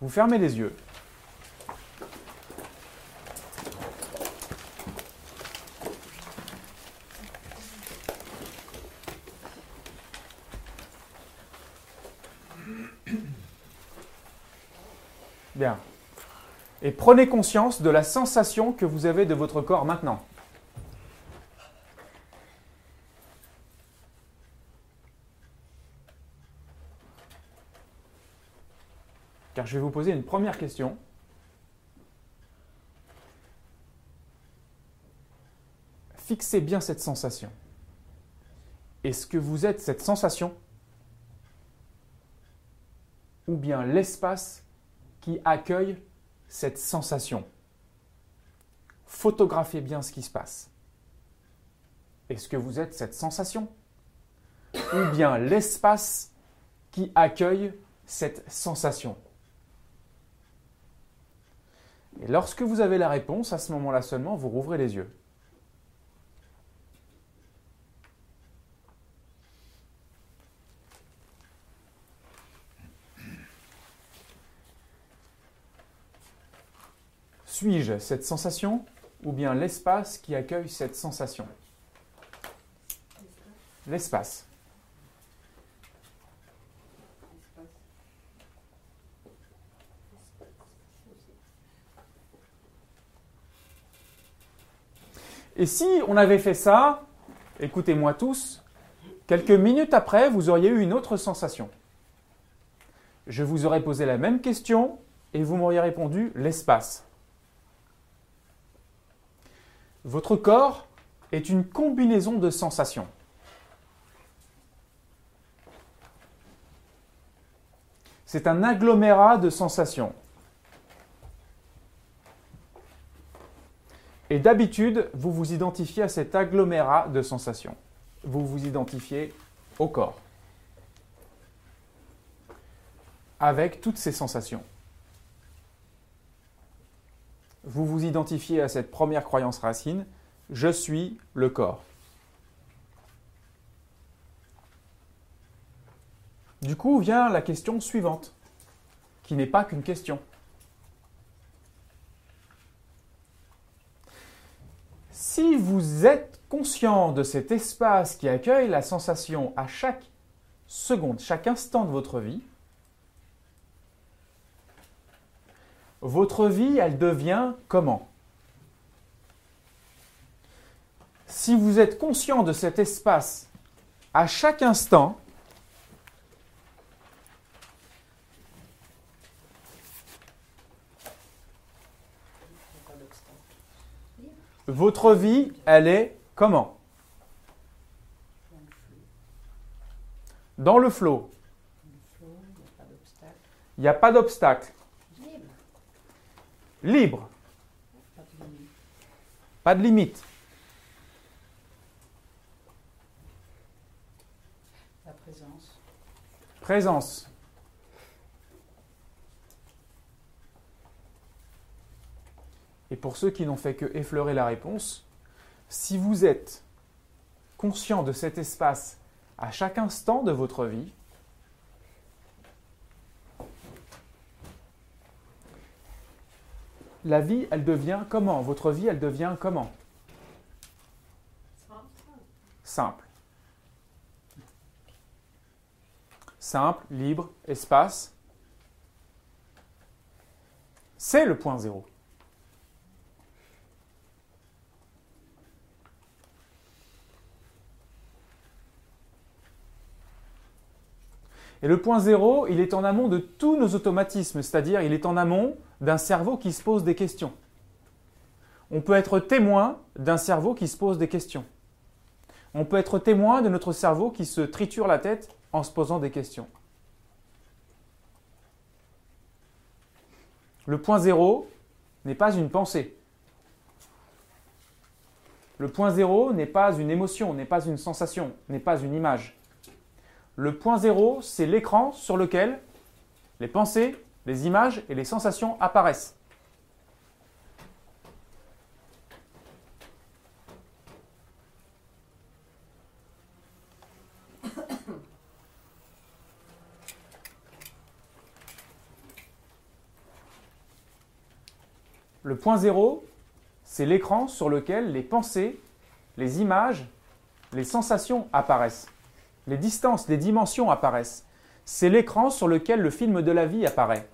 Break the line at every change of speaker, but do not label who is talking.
Vous fermez les yeux. Bien. Et prenez conscience de la sensation que vous avez de votre corps maintenant. Car je vais vous poser une première question. Fixez bien cette sensation. Est-ce que vous êtes cette sensation ou bien l'espace qui accueille cette sensation? Photographiez bien ce qui se passe. Est-ce que vous êtes cette sensation Ou bien l'espace qui accueille cette sensation? Et lorsque vous avez la réponse, à ce moment-là seulement, vous rouvrez les yeux. Suis-je cette sensation ou bien l'espace qui accueille cette sensation? L'espace. Et si on avait fait ça, écoutez-moi tous, quelques minutes après, vous auriez eu une autre sensation. Je vous aurais posé la même question et vous m'auriez répondu l'espace. Votre corps est une combinaison de sensations. C'est un agglomérat de sensations. Et d'habitude, vous vous identifiez à cet agglomérat de sensations. Vous vous identifiez au corps. Avec toutes ces sensations vous vous identifiez à cette première croyance racine, je suis le corps. Du coup vient la question suivante, qui n'est pas qu'une question. Si vous êtes conscient de cet espace qui accueille la sensation à chaque seconde, chaque instant de votre vie, votre vie, elle devient comment? Si vous êtes conscient de cet espace à chaque instant, votre vie, elle est comment? Dans le flot. Il n'y a pas d'obstacle. Libre. Pas de limite.
La présence.
Présence. Et pour ceux qui n'ont fait que effleurer la réponse, si vous êtes conscient de cet espace à chaque instant de votre vie, la vie, elle devient comment? Votre vie, elle devient comment? Simple. Simple, libre, espace. C'est le point zéro. Et le point zéro, il est en amont de tous nos automatismes, c'est-à-dire il est en amont d'un cerveau qui se pose des questions. On peut être témoin d'un cerveau qui se pose des questions. On peut être témoin de notre cerveau qui se triture la tête en se posant des questions. Le point zéro n'est pas une pensée. Le point zéro n'est pas une émotion, n'est pas une sensation, n'est pas une image. Le point zéro, c'est l'écran sur lequel les pensées, les images et les sensations apparaissent. Le point zéro, c'est l'écran sur lequel les pensées, les images, les sensations apparaissent. Les distances, les dimensions apparaissent. C'est l'écran sur lequel le film de la vie apparaît.